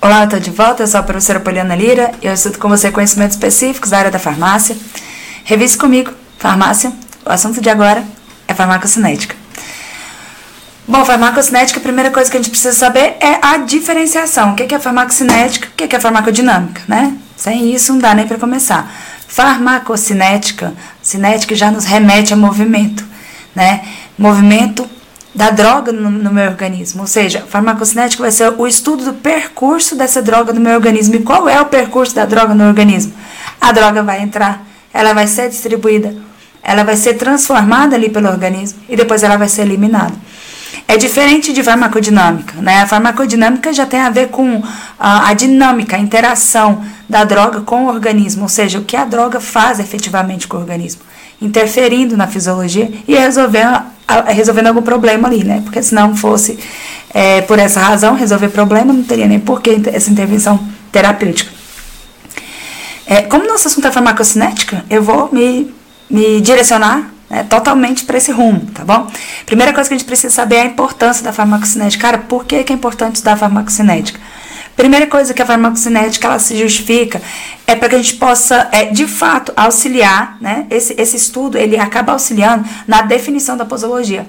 Olá, eu estou de volta, eu sou a professora Poliana Lira e eu estudo com você conhecimentos específicos da área da farmácia. Revise comigo, farmácia, o assunto de agora é farmacocinética. Bom, farmacocinética, a primeira coisa que a gente precisa saber é a diferenciação. O que é farmacocinética, o que é farmacodinâmica, né? Sem isso não dá nem para começar. Farmacocinética, cinética já nos remete a movimento, né? Movimento da droga no, no, meu organismo. Ou seja, farmacocinética vai ser o estudo do percurso dessa droga no meu organismo. E qual é o percurso da droga no organismo? A droga vai entrar, ela vai ser distribuída, ela vai ser transformada ali pelo organismo e depois ela vai ser eliminada. É diferente de farmacodinâmica, né? A farmacodinâmica já tem a ver com a, a dinâmica, a interação da droga com o organismo, ou seja, o que a droga faz efetivamente com o organismo, interferindo na fisiologia e resolvendo resolvendo algum problema ali, né? Porque se não fosse é, por essa razão resolver problema, não teria nem por que essa intervenção terapêutica. É, como nosso assunto é farmacocinética, eu vou me, me direcionar né, totalmente para esse rumo, tá bom? Primeira coisa que a gente precisa saber é a importância da farmacocinética. Cara, por que, que é importante estudar farmacocinética? Primeira coisa que a farmacocinética ela se justifica é para que a gente possa, é, de fato, auxiliar, né? Esse, esse estudo ele acaba auxiliando na definição da posologia.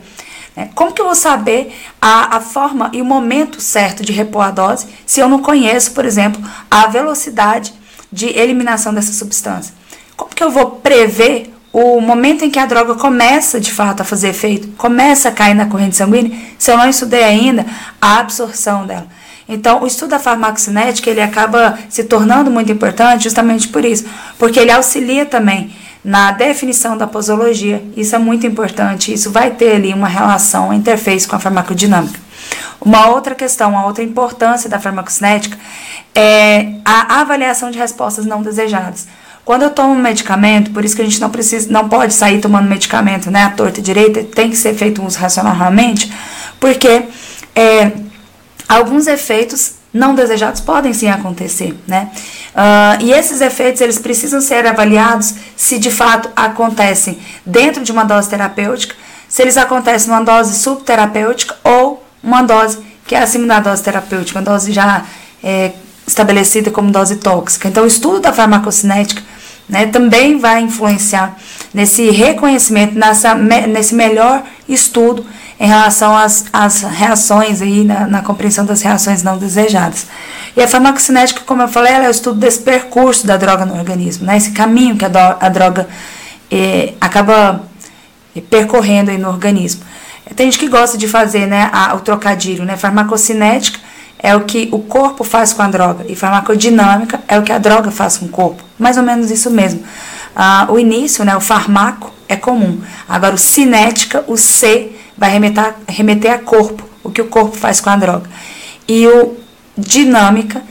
Né? Como que eu vou saber a, a forma e o momento certo de repor a dose se eu não conheço, por exemplo, a velocidade de eliminação dessa substância? Como que eu vou prever o momento em que a droga começa de fato a fazer efeito, começa a cair na corrente sanguínea, se eu não estudei ainda a absorção dela? Então, o estudo da farmacocinética, ele acaba se tornando muito importante justamente por isso, porque ele auxilia também na definição da posologia. Isso é muito importante, isso vai ter ali uma relação, uma interface com a farmacodinâmica. Uma outra questão, uma outra importância da farmacocinética é a avaliação de respostas não desejadas. Quando eu tomo um medicamento, por isso que a gente não precisa, não pode sair tomando medicamento, né, à torta e direita, tem que ser feito um uso racionalmente, porque é, alguns efeitos não desejados podem sim acontecer, né? Uh, e esses efeitos eles precisam ser avaliados se de fato acontecem dentro de uma dose terapêutica, se eles acontecem numa dose subterapêutica ou uma dose que é acima da dose terapêutica, uma dose já é, estabelecida como dose tóxica. Então, o estudo da farmacocinética né, também vai influenciar nesse reconhecimento, nessa, nesse melhor estudo em relação às, às reações aí, na, na, compreensão das reações não desejadas. E a farmacocinética, como eu falei, é o estudo desse percurso da droga no organismo, né, esse caminho que a, do, a droga eh, acaba eh, percorrendo aí no organismo. Tem gente que gosta de fazer né, a, o trocadilho, né, farmacocinética é o que o corpo faz com a droga e farmacodinâmica é o que a droga faz com o corpo. Mais ou menos isso mesmo. Ah, o início, né, o farmaco, é comum. Agora, o cinética, o C, vai remeter, remeter a corpo, o que o corpo faz com a droga. E o dinâmica,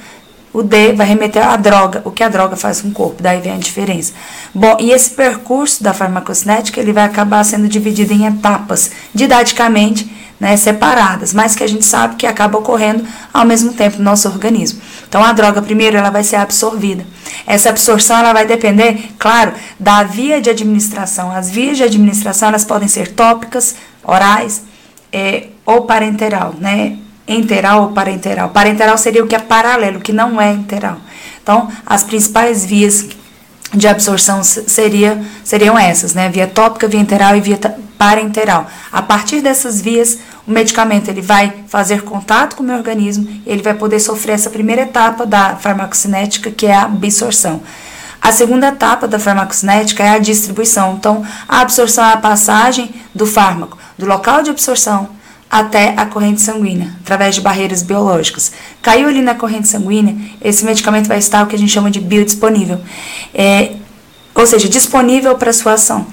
o D vai remeter à droga, o que a droga faz com o corpo, daí vem a diferença. Bom, e esse percurso da farmacocinética, ele vai acabar sendo dividido em etapas, didaticamente, né, separadas, mas que a gente sabe que acaba ocorrendo ao mesmo tempo no nosso organismo. Então a droga primeiro ela vai ser absorvida. Essa absorção ela vai depender, claro, da via de administração. As vias de administração elas podem ser tópicas, orais é, ou parenteral, né? Enteral ou parenteral. Parenteral seria o que é paralelo, que não é interal. Então, as principais vias de absorção seria, seriam essas, né? Via tópica, via enteral e via parenteral. A partir dessas vias, o medicamento ele vai fazer contato com o meu organismo ele vai poder sofrer essa primeira etapa da farmacocinética, que é a absorção. A segunda etapa da farmacocinética é a distribuição. Então, a absorção é a passagem do fármaco do local de absorção até a corrente sanguínea, através de barreiras biológicas. Caiu ali na corrente sanguínea, esse medicamento vai estar o que a gente chama de biodisponível, é, ou seja, disponível para sua ação.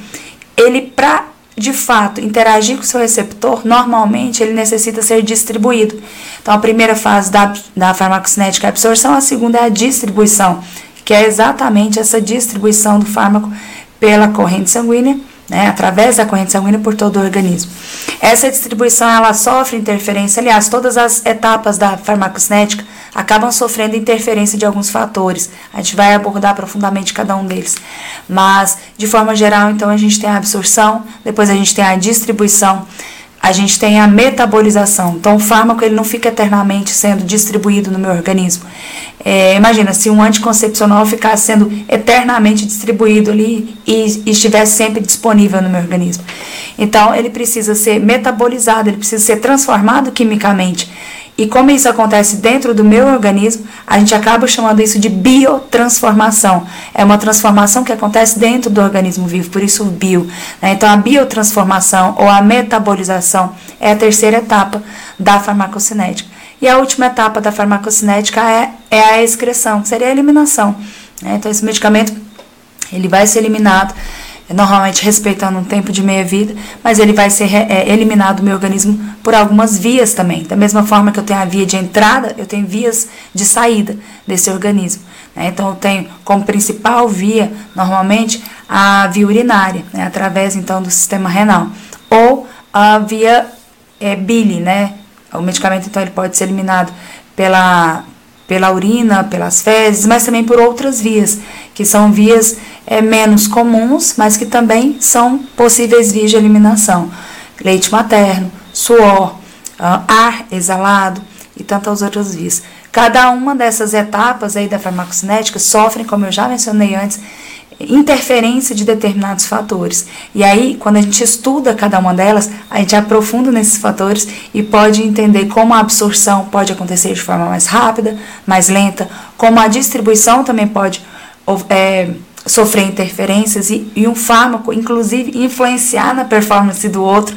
Ele, para de fato interagir com o seu receptor, normalmente ele necessita ser distribuído. Então, a primeira fase da, da farmacocinética é a absorção, a segunda é a distribuição, que é exatamente essa distribuição do fármaco pela corrente sanguínea né, através da corrente sanguínea por todo o organismo. Essa distribuição ela sofre interferência, aliás, todas as etapas da farmacocinética acabam sofrendo interferência de alguns fatores. A gente vai abordar profundamente cada um deles. Mas, de forma geral, então a gente tem a absorção, depois a gente tem a distribuição, a gente tem a metabolização. Então, o fármaco ele não fica eternamente sendo distribuído no meu organismo. É, imagina se um anticoncepcional ficasse sendo eternamente distribuído ali e, e estivesse sempre disponível no meu organismo. Então, ele precisa ser metabolizado, ele precisa ser transformado quimicamente. E como isso acontece dentro do meu organismo, a gente acaba chamando isso de biotransformação. É uma transformação que acontece dentro do organismo vivo, por isso o bio. Né? Então, a biotransformação ou a metabolização é a terceira etapa da farmacocinética. E a última etapa da farmacocinética é, é a excreção, que seria a eliminação. Né? Então, esse medicamento ele vai ser eliminado normalmente respeitando um tempo de meia-vida, mas ele vai ser é, eliminado do meu organismo por algumas vias também. Da mesma forma que eu tenho a via de entrada, eu tenho vias de saída desse organismo. Né? Então, eu tenho como principal via, normalmente, a via urinária, né? através então do sistema renal, ou a via é, bile, né? O medicamento, então, ele pode ser eliminado pela, pela urina, pelas fezes, mas também por outras vias, que são vias é, menos comuns, mas que também são possíveis vias de eliminação. Leite materno, suor, ah, ar exalado e tantas outras vias. Cada uma dessas etapas aí da farmacocinética sofrem, como eu já mencionei antes, interferência de determinados fatores. E aí, quando a gente estuda cada uma delas, a gente aprofunda nesses fatores e pode entender como a absorção pode acontecer de forma mais rápida, mais lenta, como a distribuição também pode é, sofrer interferências e, e, um fármaco, inclusive, influenciar na performance do outro.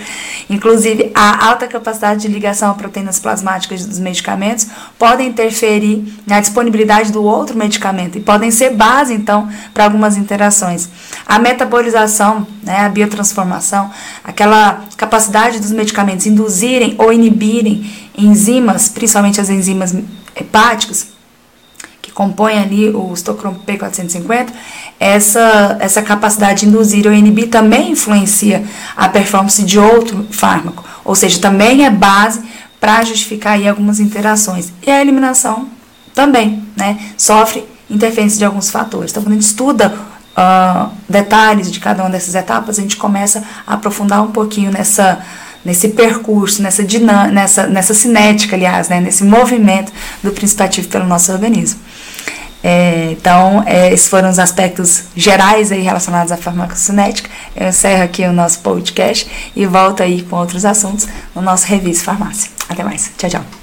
Inclusive, a alta capacidade de ligação a proteínas plasmáticas dos medicamentos podem interferir na disponibilidade do outro medicamento e podem ser base, então, para algumas interações. A metabolização, né, a biotransformação, aquela capacidade dos medicamentos induzirem ou inibirem enzimas, principalmente as enzimas hepáticas, compõe ali o Stockholm P450, essa, essa capacidade de induzir ou inibir também influencia a performance de outro fármaco, ou seja, também é base para justificar aí algumas interações. E a eliminação também, né, sofre interferência de alguns fatores. Então, quando a gente estuda uh, detalhes de cada uma dessas etapas, a gente começa a aprofundar um pouquinho nessa nesse percurso, nessa nessa, nessa cinética, aliás, né, nesse movimento do princípio ativo pelo nosso organismo. É, então, é, esses foram os aspectos gerais aí relacionados à farmacocinética. Eu encerro aqui o nosso podcast e volto aí com outros assuntos no nosso Revista Farmácia. Até mais. Tchau, tchau.